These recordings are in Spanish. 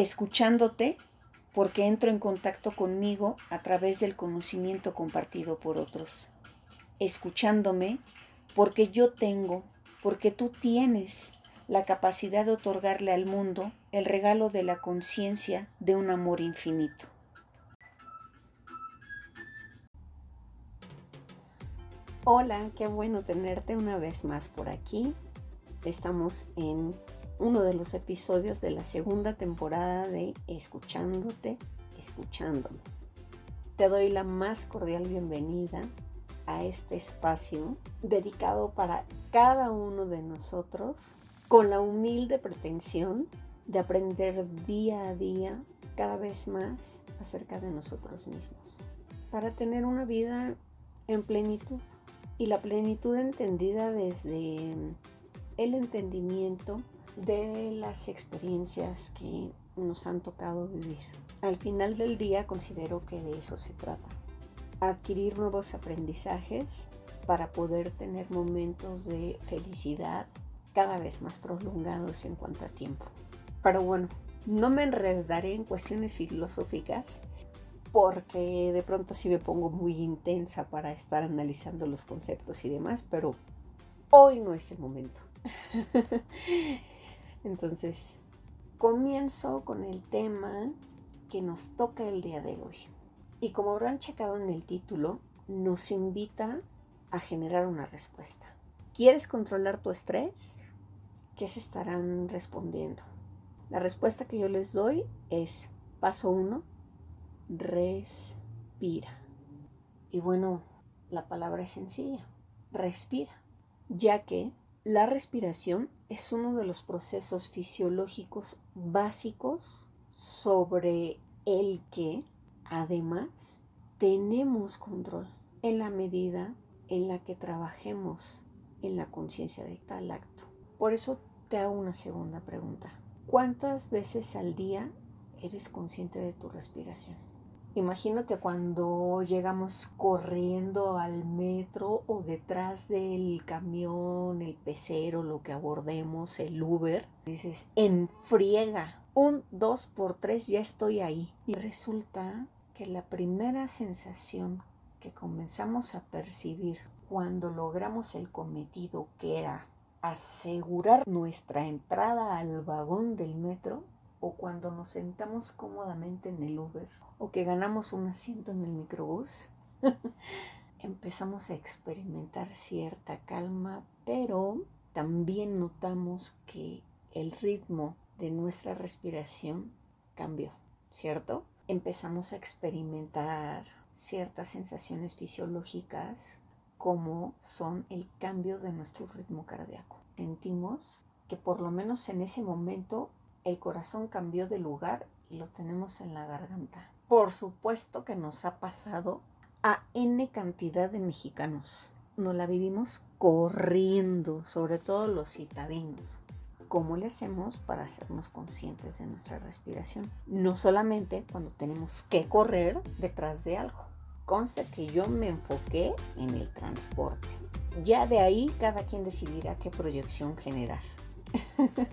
escuchándote porque entro en contacto conmigo a través del conocimiento compartido por otros, escuchándome porque yo tengo, porque tú tienes la capacidad de otorgarle al mundo el regalo de la conciencia de un amor infinito. Hola, qué bueno tenerte una vez más por aquí. Estamos en uno de los episodios de la segunda temporada de Escuchándote, escuchándome. Te doy la más cordial bienvenida a este espacio dedicado para cada uno de nosotros con la humilde pretensión de aprender día a día cada vez más acerca de nosotros mismos, para tener una vida en plenitud y la plenitud entendida desde el entendimiento de las experiencias que nos han tocado vivir. Al final del día considero que de eso se trata. Adquirir nuevos aprendizajes para poder tener momentos de felicidad cada vez más prolongados en cuanto a tiempo. Pero bueno, no me enredaré en cuestiones filosóficas porque de pronto sí me pongo muy intensa para estar analizando los conceptos y demás, pero hoy no es el momento. Entonces, comienzo con el tema que nos toca el día de hoy. Y como habrán checado en el título, nos invita a generar una respuesta. ¿Quieres controlar tu estrés? ¿Qué se estarán respondiendo? La respuesta que yo les doy es paso uno, respira. Y bueno, la palabra es sencilla, respira, ya que la respiración es uno de los procesos fisiológicos básicos sobre el que además tenemos control en la medida en la que trabajemos en la conciencia de tal acto. Por eso te hago una segunda pregunta. ¿Cuántas veces al día eres consciente de tu respiración? Imagino que cuando llegamos corriendo al metro o detrás del camión, el pecero, lo que abordemos, el Uber, dices, en friega, un, dos por tres, ya estoy ahí. Y resulta que la primera sensación que comenzamos a percibir cuando logramos el cometido, que era asegurar nuestra entrada al vagón del metro, o cuando nos sentamos cómodamente en el Uber o que ganamos un asiento en el microbús, empezamos a experimentar cierta calma, pero también notamos que el ritmo de nuestra respiración cambió, ¿cierto? Empezamos a experimentar ciertas sensaciones fisiológicas como son el cambio de nuestro ritmo cardíaco. Sentimos que por lo menos en ese momento el corazón cambió de lugar y lo tenemos en la garganta. Por supuesto que nos ha pasado a N cantidad de mexicanos. Nos la vivimos corriendo, sobre todo los citadinos. ¿Cómo le hacemos para hacernos conscientes de nuestra respiración? No solamente cuando tenemos que correr detrás de algo. Consta que yo me enfoqué en el transporte. Ya de ahí cada quien decidirá qué proyección generar.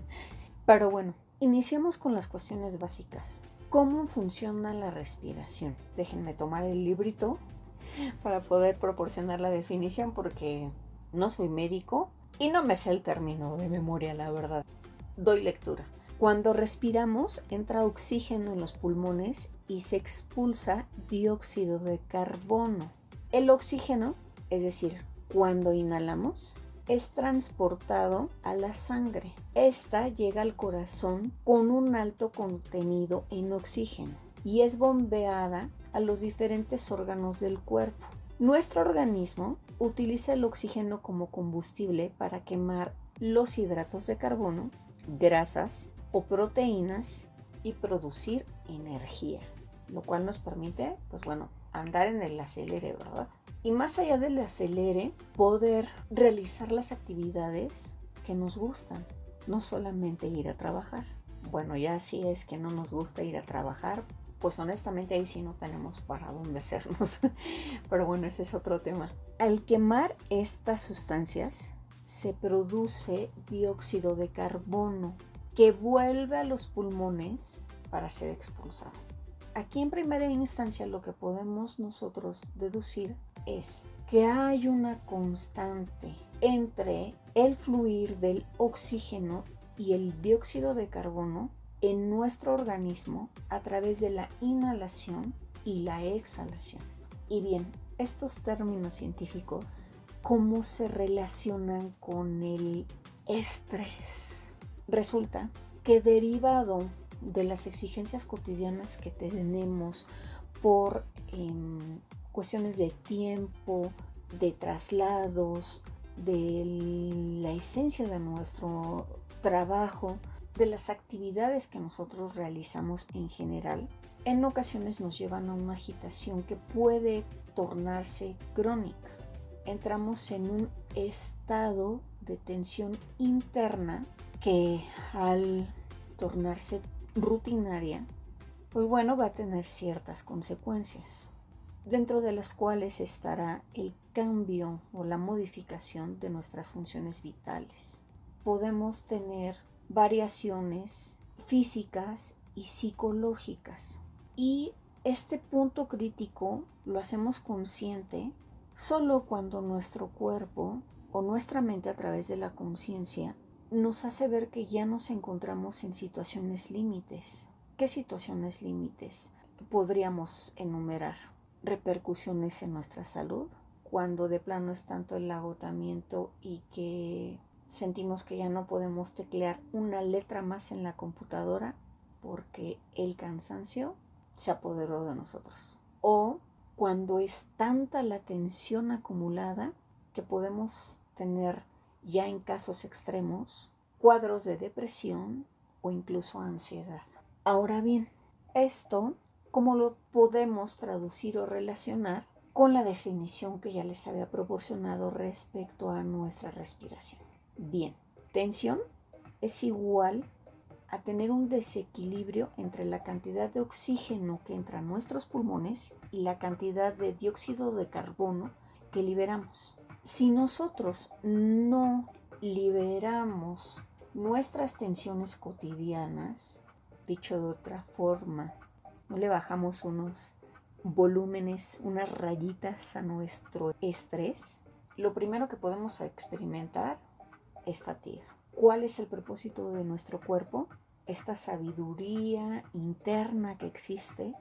Pero bueno, iniciamos con las cuestiones básicas. ¿Cómo funciona la respiración? Déjenme tomar el librito para poder proporcionar la definición porque no soy médico y no me sé el término de memoria, la verdad. Doy lectura. Cuando respiramos entra oxígeno en los pulmones y se expulsa dióxido de carbono. El oxígeno, es decir, cuando inhalamos, es transportado a la sangre. Esta llega al corazón con un alto contenido en oxígeno y es bombeada a los diferentes órganos del cuerpo. Nuestro organismo utiliza el oxígeno como combustible para quemar los hidratos de carbono, grasas o proteínas y producir energía, lo cual nos permite, pues bueno, andar en el acelere, ¿verdad? Y más allá del acelere, poder realizar las actividades que nos gustan, no solamente ir a trabajar. Bueno, ya si es que no nos gusta ir a trabajar, pues honestamente ahí sí no tenemos para dónde hacernos. Pero bueno, ese es otro tema. Al quemar estas sustancias, se produce dióxido de carbono que vuelve a los pulmones para ser expulsado. Aquí en primera instancia lo que podemos nosotros deducir es que hay una constante entre el fluir del oxígeno y el dióxido de carbono en nuestro organismo a través de la inhalación y la exhalación. Y bien, estos términos científicos, ¿cómo se relacionan con el estrés? Resulta que derivado de las exigencias cotidianas que tenemos por em, cuestiones de tiempo, de traslados, de la esencia de nuestro trabajo, de las actividades que nosotros realizamos en general, en ocasiones nos llevan a una agitación que puede tornarse crónica. Entramos en un estado de tensión interna que al tornarse rutinaria, pues bueno, va a tener ciertas consecuencias, dentro de las cuales estará el cambio o la modificación de nuestras funciones vitales. Podemos tener variaciones físicas y psicológicas. Y este punto crítico lo hacemos consciente solo cuando nuestro cuerpo o nuestra mente a través de la conciencia nos hace ver que ya nos encontramos en situaciones límites. ¿Qué situaciones límites? Podríamos enumerar repercusiones en nuestra salud, cuando de plano es tanto el agotamiento y que sentimos que ya no podemos teclear una letra más en la computadora porque el cansancio se apoderó de nosotros. O cuando es tanta la tensión acumulada que podemos tener ya en casos extremos cuadros de depresión o incluso ansiedad. Ahora bien, esto, ¿cómo lo podemos traducir o relacionar con la definición que ya les había proporcionado respecto a nuestra respiración? Bien, tensión es igual a tener un desequilibrio entre la cantidad de oxígeno que entra a nuestros pulmones y la cantidad de dióxido de carbono que liberamos. Si nosotros no liberamos nuestras tensiones cotidianas, dicho de otra forma, no le bajamos unos volúmenes, unas rayitas a nuestro estrés, lo primero que podemos experimentar es fatiga. ¿Cuál es el propósito de nuestro cuerpo? Esta sabiduría interna que existe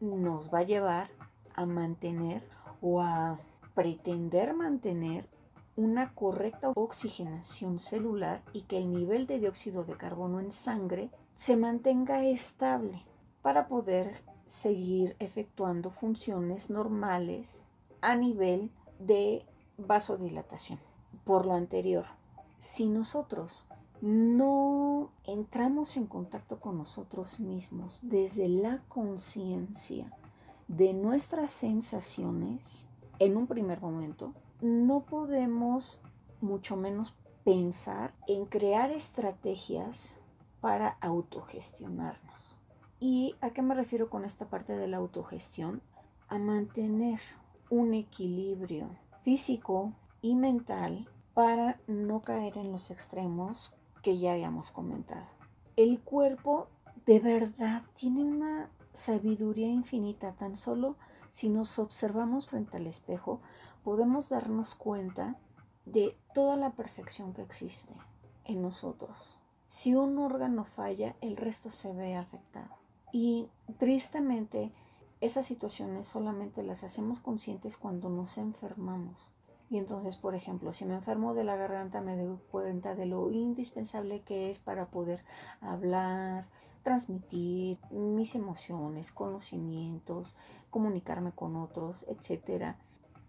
nos va a llevar a mantener o a pretender mantener una correcta oxigenación celular y que el nivel de dióxido de carbono en sangre se mantenga estable para poder seguir efectuando funciones normales a nivel de vasodilatación. Por lo anterior, si nosotros no entramos en contacto con nosotros mismos desde la conciencia de nuestras sensaciones en un primer momento, no podemos mucho menos pensar en crear estrategias para autogestionarnos. ¿Y a qué me refiero con esta parte de la autogestión? A mantener un equilibrio físico y mental para no caer en los extremos que ya habíamos comentado. El cuerpo de verdad tiene una sabiduría infinita. Tan solo si nos observamos frente al espejo, podemos darnos cuenta de toda la perfección que existe en nosotros. Si un órgano falla, el resto se ve afectado. Y tristemente, esas situaciones solamente las hacemos conscientes cuando nos enfermamos. Y entonces, por ejemplo, si me enfermo de la garganta, me doy cuenta de lo indispensable que es para poder hablar, transmitir mis emociones, conocimientos, comunicarme con otros, etcétera,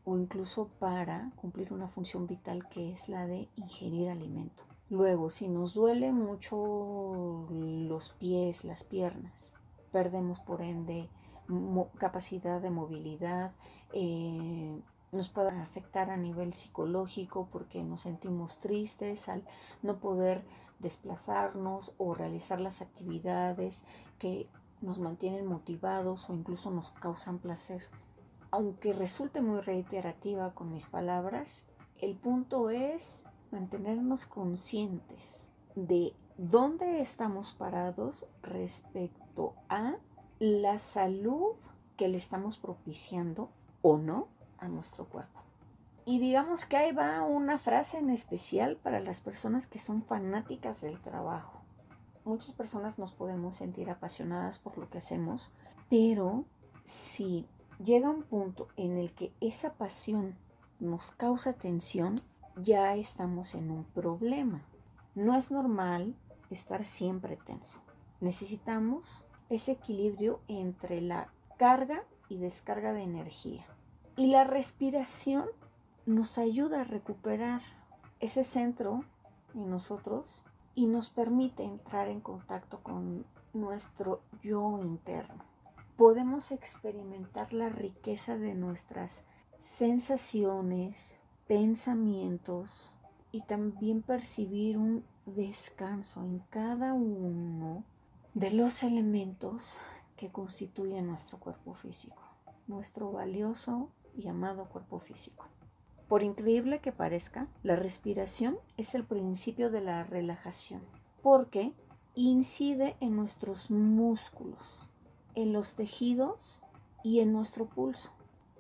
o incluso para cumplir una función vital que es la de ingerir alimento. Luego, si nos duele mucho los pies, las piernas, perdemos por ende capacidad de movilidad, eh, nos puede afectar a nivel psicológico porque nos sentimos tristes al no poder desplazarnos o realizar las actividades que nos mantienen motivados o incluso nos causan placer. Aunque resulte muy reiterativa con mis palabras, el punto es mantenernos conscientes de dónde estamos parados respecto a la salud que le estamos propiciando o no a nuestro cuerpo. Y digamos que ahí va una frase en especial para las personas que son fanáticas del trabajo. Muchas personas nos podemos sentir apasionadas por lo que hacemos, pero si llega un punto en el que esa pasión nos causa tensión, ya estamos en un problema. No es normal estar siempre tenso. Necesitamos ese equilibrio entre la carga y descarga de energía. Y la respiración nos ayuda a recuperar ese centro en nosotros y nos permite entrar en contacto con nuestro yo interno. Podemos experimentar la riqueza de nuestras sensaciones, pensamientos y también percibir un descanso en cada uno de los elementos que constituyen nuestro cuerpo físico, nuestro valioso y amado cuerpo físico. Por increíble que parezca, la respiración es el principio de la relajación, porque incide en nuestros músculos, en los tejidos y en nuestro pulso.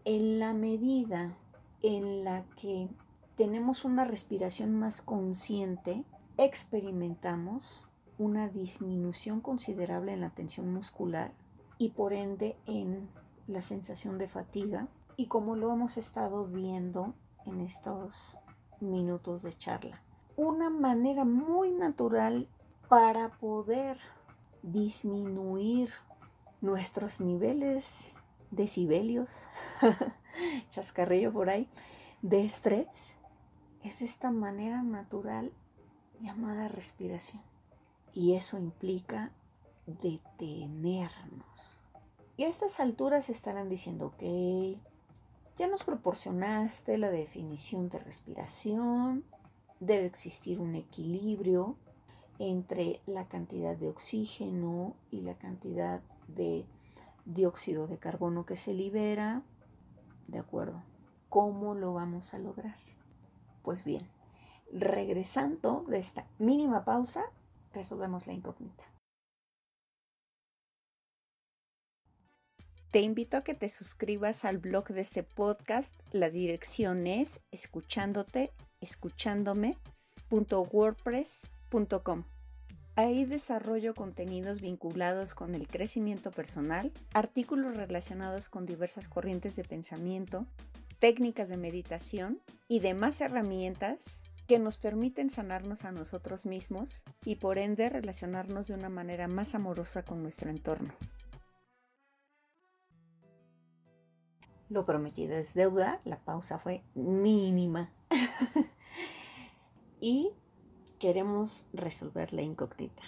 En la medida en la que tenemos una respiración más consciente, experimentamos una disminución considerable en la tensión muscular y por ende en la sensación de fatiga y como lo hemos estado viendo en estos minutos de charla. Una manera muy natural para poder disminuir nuestros niveles decibelios, chascarrillo por ahí, de estrés, es esta manera natural llamada respiración. Y eso implica detenernos. Y a estas alturas estarán diciendo, ok, ya nos proporcionaste la definición de respiración, debe existir un equilibrio entre la cantidad de oxígeno y la cantidad de dióxido de carbono que se libera. De acuerdo. ¿Cómo lo vamos a lograr? Pues bien, regresando de esta mínima pausa, resolvemos la incógnita. Te invito a que te suscribas al blog de este podcast. La dirección es escuchándote, escuchándome.wordpress.com. Ahí desarrollo contenidos vinculados con el crecimiento personal, artículos relacionados con diversas corrientes de pensamiento, técnicas de meditación y demás herramientas que nos permiten sanarnos a nosotros mismos y por ende relacionarnos de una manera más amorosa con nuestro entorno. Lo prometido es deuda, la pausa fue mínima. y queremos resolver la incógnita.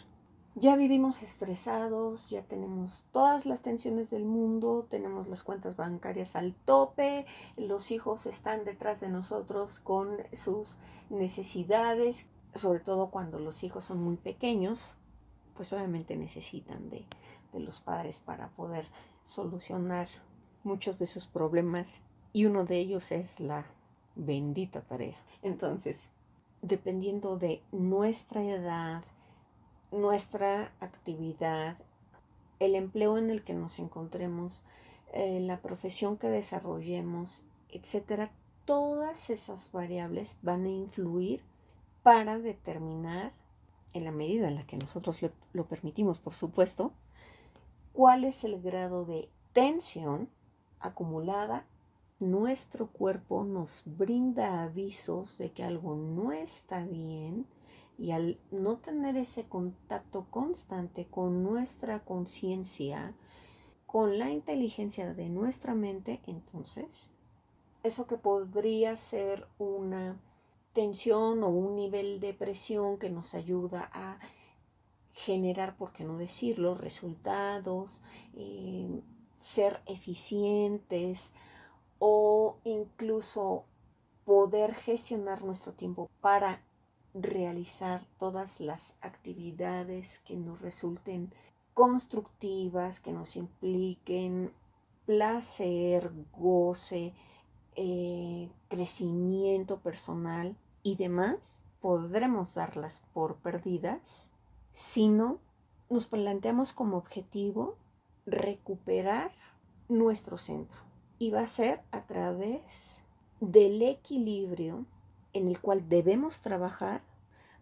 Ya vivimos estresados, ya tenemos todas las tensiones del mundo, tenemos las cuentas bancarias al tope, los hijos están detrás de nosotros con sus necesidades, sobre todo cuando los hijos son muy pequeños, pues obviamente necesitan de, de los padres para poder solucionar muchos de sus problemas y uno de ellos es la bendita tarea. Entonces, dependiendo de nuestra edad, nuestra actividad, el empleo en el que nos encontremos, eh, la profesión que desarrollemos, etcétera, todas esas variables van a influir para determinar, en la medida en la que nosotros lo permitimos, por supuesto, cuál es el grado de tensión acumulada, nuestro cuerpo nos brinda avisos de que algo no está bien y al no tener ese contacto constante con nuestra conciencia, con la inteligencia de nuestra mente, entonces eso que podría ser una tensión o un nivel de presión que nos ayuda a generar, por qué no decirlo, resultados, eh, ser eficientes o incluso poder gestionar nuestro tiempo para realizar todas las actividades que nos resulten constructivas, que nos impliquen placer, goce, eh, crecimiento personal y demás, podremos darlas por perdidas si no nos planteamos como objetivo recuperar nuestro centro. Y va a ser a través del equilibrio en el cual debemos trabajar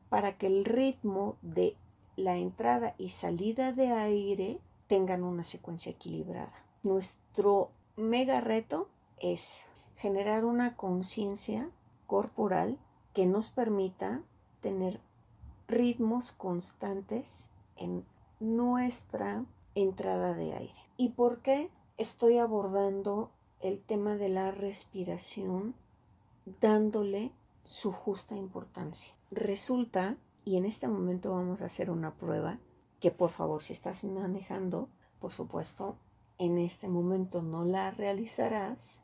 para que el ritmo de la entrada y salida de aire tengan una secuencia equilibrada. Nuestro mega reto es generar una conciencia corporal que nos permita tener ritmos constantes en nuestra entrada de aire. ¿Y por qué estoy abordando el tema de la respiración dándole su justa importancia? Resulta, y en este momento vamos a hacer una prueba, que por favor si estás manejando, por supuesto, en este momento no la realizarás,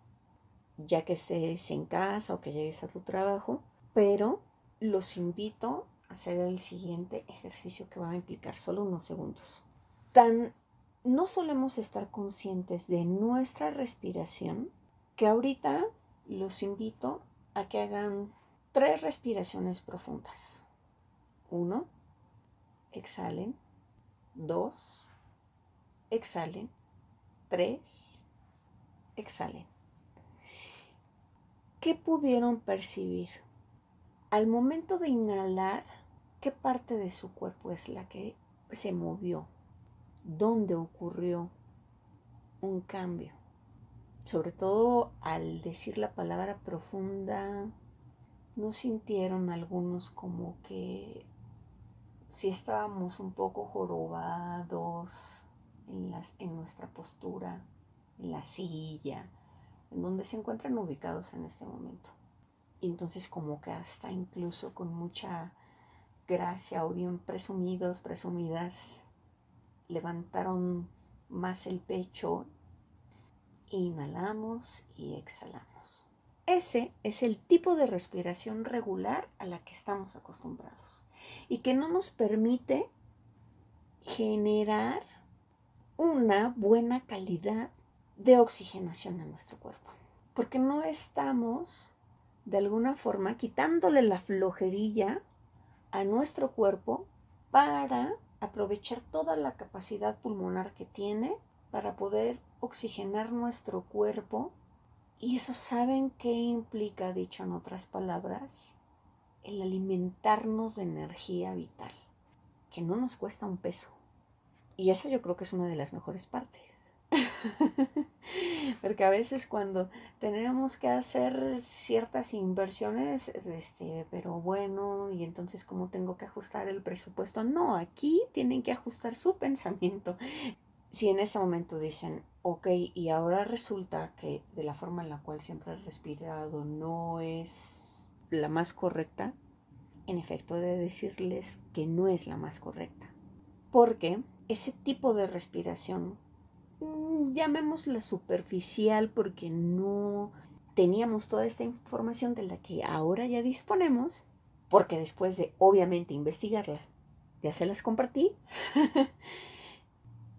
ya que estés en casa o que llegues a tu trabajo, pero los invito a hacer el siguiente ejercicio que va a implicar solo unos segundos. Tan no solemos estar conscientes de nuestra respiración que ahorita los invito a que hagan tres respiraciones profundas. Uno, exhalen. Dos, exhalen. Tres, exhalen. ¿Qué pudieron percibir? Al momento de inhalar, ¿qué parte de su cuerpo es la que se movió? ¿Dónde ocurrió un cambio? Sobre todo al decir la palabra profunda, ¿no sintieron algunos como que si estábamos un poco jorobados en, las, en nuestra postura, en la silla, en donde se encuentran ubicados en este momento. Y entonces como que hasta incluso con mucha gracia o bien presumidos, presumidas, levantaron más el pecho, inhalamos y exhalamos. Ese es el tipo de respiración regular a la que estamos acostumbrados y que no nos permite generar una buena calidad de oxigenación en nuestro cuerpo. Porque no estamos, de alguna forma, quitándole la flojerilla a nuestro cuerpo para aprovechar toda la capacidad pulmonar que tiene para poder oxigenar nuestro cuerpo. Y eso saben qué implica, dicho en otras palabras, el alimentarnos de energía vital, que no nos cuesta un peso. Y esa yo creo que es una de las mejores partes. Porque a veces cuando tenemos que hacer ciertas inversiones, este, pero bueno, y entonces cómo tengo que ajustar el presupuesto. No, aquí tienen que ajustar su pensamiento. Si en este momento dicen, ok, y ahora resulta que de la forma en la cual siempre he respirado no es la más correcta, en efecto de decirles que no es la más correcta. Porque ese tipo de respiración Mm, llamémosla superficial porque no teníamos toda esta información de la que ahora ya disponemos, porque después de obviamente investigarla, ya se las compartí,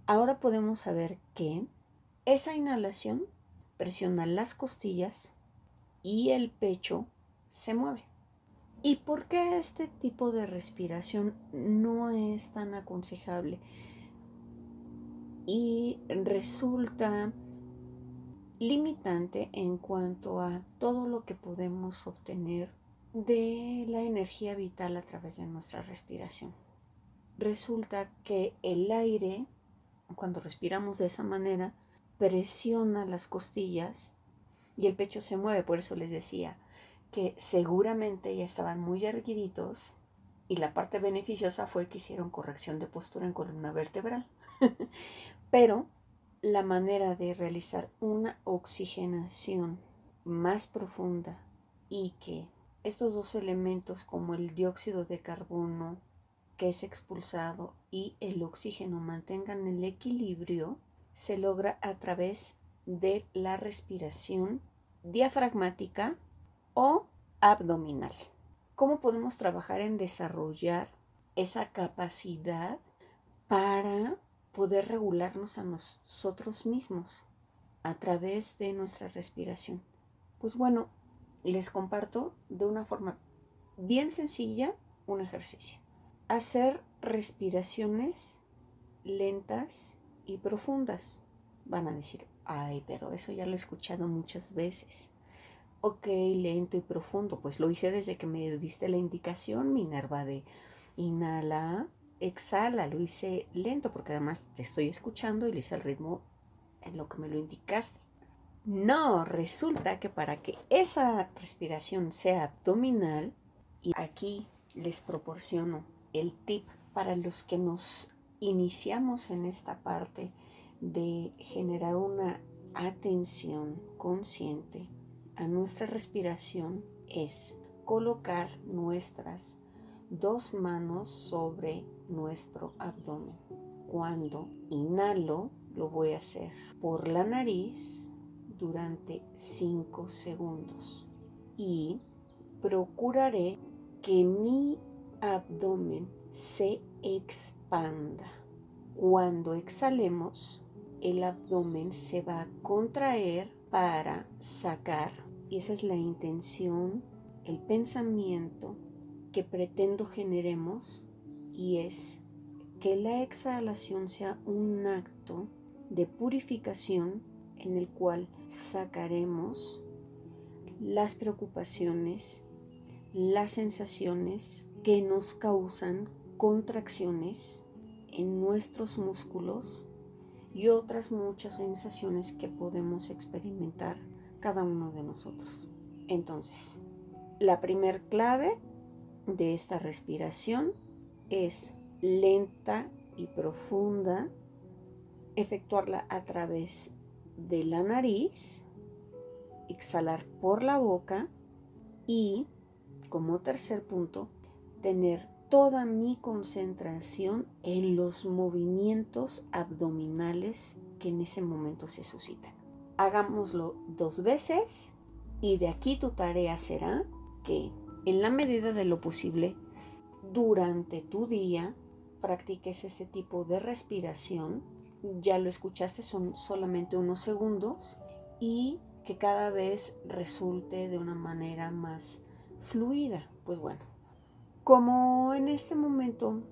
ahora podemos saber que esa inhalación presiona las costillas y el pecho se mueve. ¿Y por qué este tipo de respiración no es tan aconsejable? y resulta limitante en cuanto a todo lo que podemos obtener de la energía vital a través de nuestra respiración. Resulta que el aire, cuando respiramos de esa manera, presiona las costillas y el pecho se mueve. Por eso les decía que seguramente ya estaban muy erguiditos y la parte beneficiosa fue que hicieron corrección de postura en columna vertebral. Pero la manera de realizar una oxigenación más profunda y que estos dos elementos como el dióxido de carbono que es expulsado y el oxígeno mantengan el equilibrio se logra a través de la respiración diafragmática o abdominal. ¿Cómo podemos trabajar en desarrollar esa capacidad para poder regularnos a nosotros mismos a través de nuestra respiración. Pues bueno, les comparto de una forma bien sencilla un ejercicio. Hacer respiraciones lentas y profundas. Van a decir, ay, pero eso ya lo he escuchado muchas veces. Ok, lento y profundo. Pues lo hice desde que me diste la indicación, Minerva, de inhala, exhala. Lo hice lento porque además te estoy escuchando y le hice el ritmo en lo que me lo indicaste. No, resulta que para que esa respiración sea abdominal, y aquí les proporciono el tip para los que nos iniciamos en esta parte de generar una atención consciente a nuestra respiración es colocar nuestras dos manos sobre nuestro abdomen. Cuando inhalo, lo voy a hacer por la nariz durante 5 segundos y procuraré que mi abdomen se expanda. Cuando exhalemos, el abdomen se va a contraer para sacar, y esa es la intención, el pensamiento que pretendo generemos, y es que la exhalación sea un acto de purificación en el cual sacaremos las preocupaciones, las sensaciones que nos causan contracciones en nuestros músculos y otras muchas sensaciones que podemos experimentar cada uno de nosotros. Entonces, la primer clave de esta respiración es lenta y profunda, efectuarla a través de la nariz, exhalar por la boca y, como tercer punto, tener toda mi concentración en los movimientos abdominales que en ese momento se suscitan. Hagámoslo dos veces y de aquí tu tarea será que en la medida de lo posible durante tu día practiques este tipo de respiración. Ya lo escuchaste, son solamente unos segundos y que cada vez resulte de una manera más fluida. Pues bueno, como en este momento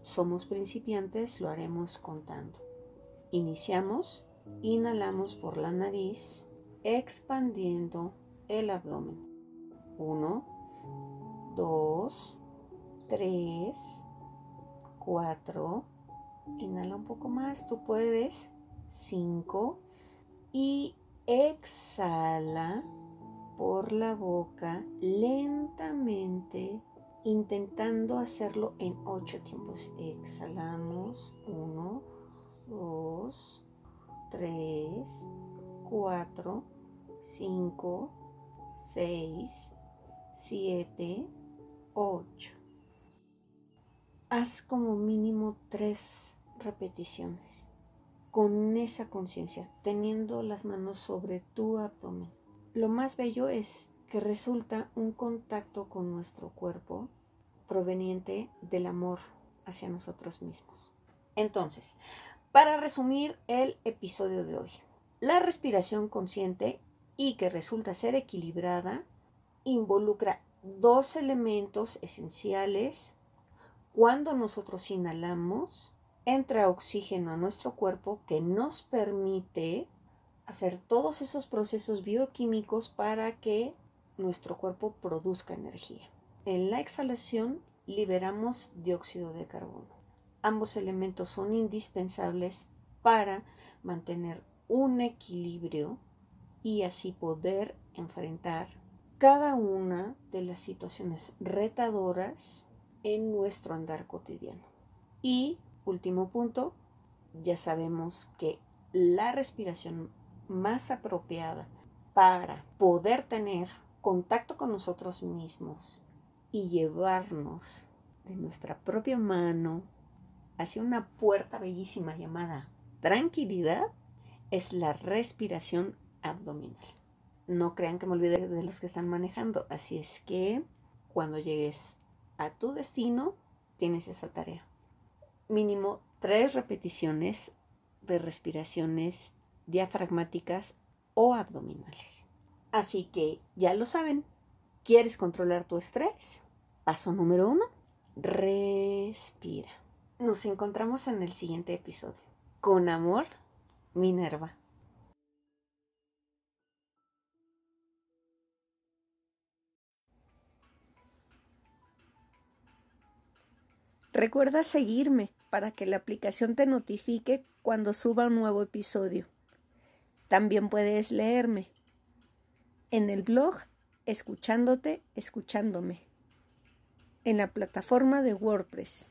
somos principiantes, lo haremos contando. Iniciamos, inhalamos por la nariz, expandiendo el abdomen. Uno, dos, tres, cuatro. Inhala un poco más, tú puedes. Cinco. Y exhala por la boca lentamente intentando hacerlo en ocho tiempos. Exhalamos. Uno, dos, tres, cuatro, cinco, seis, siete, ocho. Haz como mínimo tres repeticiones con esa conciencia, teniendo las manos sobre tu abdomen. Lo más bello es que resulta un contacto con nuestro cuerpo proveniente del amor hacia nosotros mismos. Entonces, para resumir el episodio de hoy, la respiración consciente y que resulta ser equilibrada involucra dos elementos esenciales. Cuando nosotros inhalamos, entra oxígeno a nuestro cuerpo que nos permite hacer todos esos procesos bioquímicos para que nuestro cuerpo produzca energía. En la exhalación liberamos dióxido de carbono. Ambos elementos son indispensables para mantener un equilibrio y así poder enfrentar cada una de las situaciones retadoras en nuestro andar cotidiano. Y último punto, ya sabemos que la respiración más apropiada para poder tener contacto con nosotros mismos y llevarnos de nuestra propia mano hacia una puerta bellísima llamada tranquilidad es la respiración abdominal. No crean que me olvide de los que están manejando, así es que cuando llegues a tu destino tienes esa tarea. Mínimo tres repeticiones de respiraciones diafragmáticas o abdominales. Así que ya lo saben, ¿quieres controlar tu estrés? Paso número uno, respira. Nos encontramos en el siguiente episodio. Con amor, Minerva. Recuerda seguirme para que la aplicación te notifique cuando suba un nuevo episodio. También puedes leerme en el blog Escuchándote, escuchándome, en la plataforma de WordPress.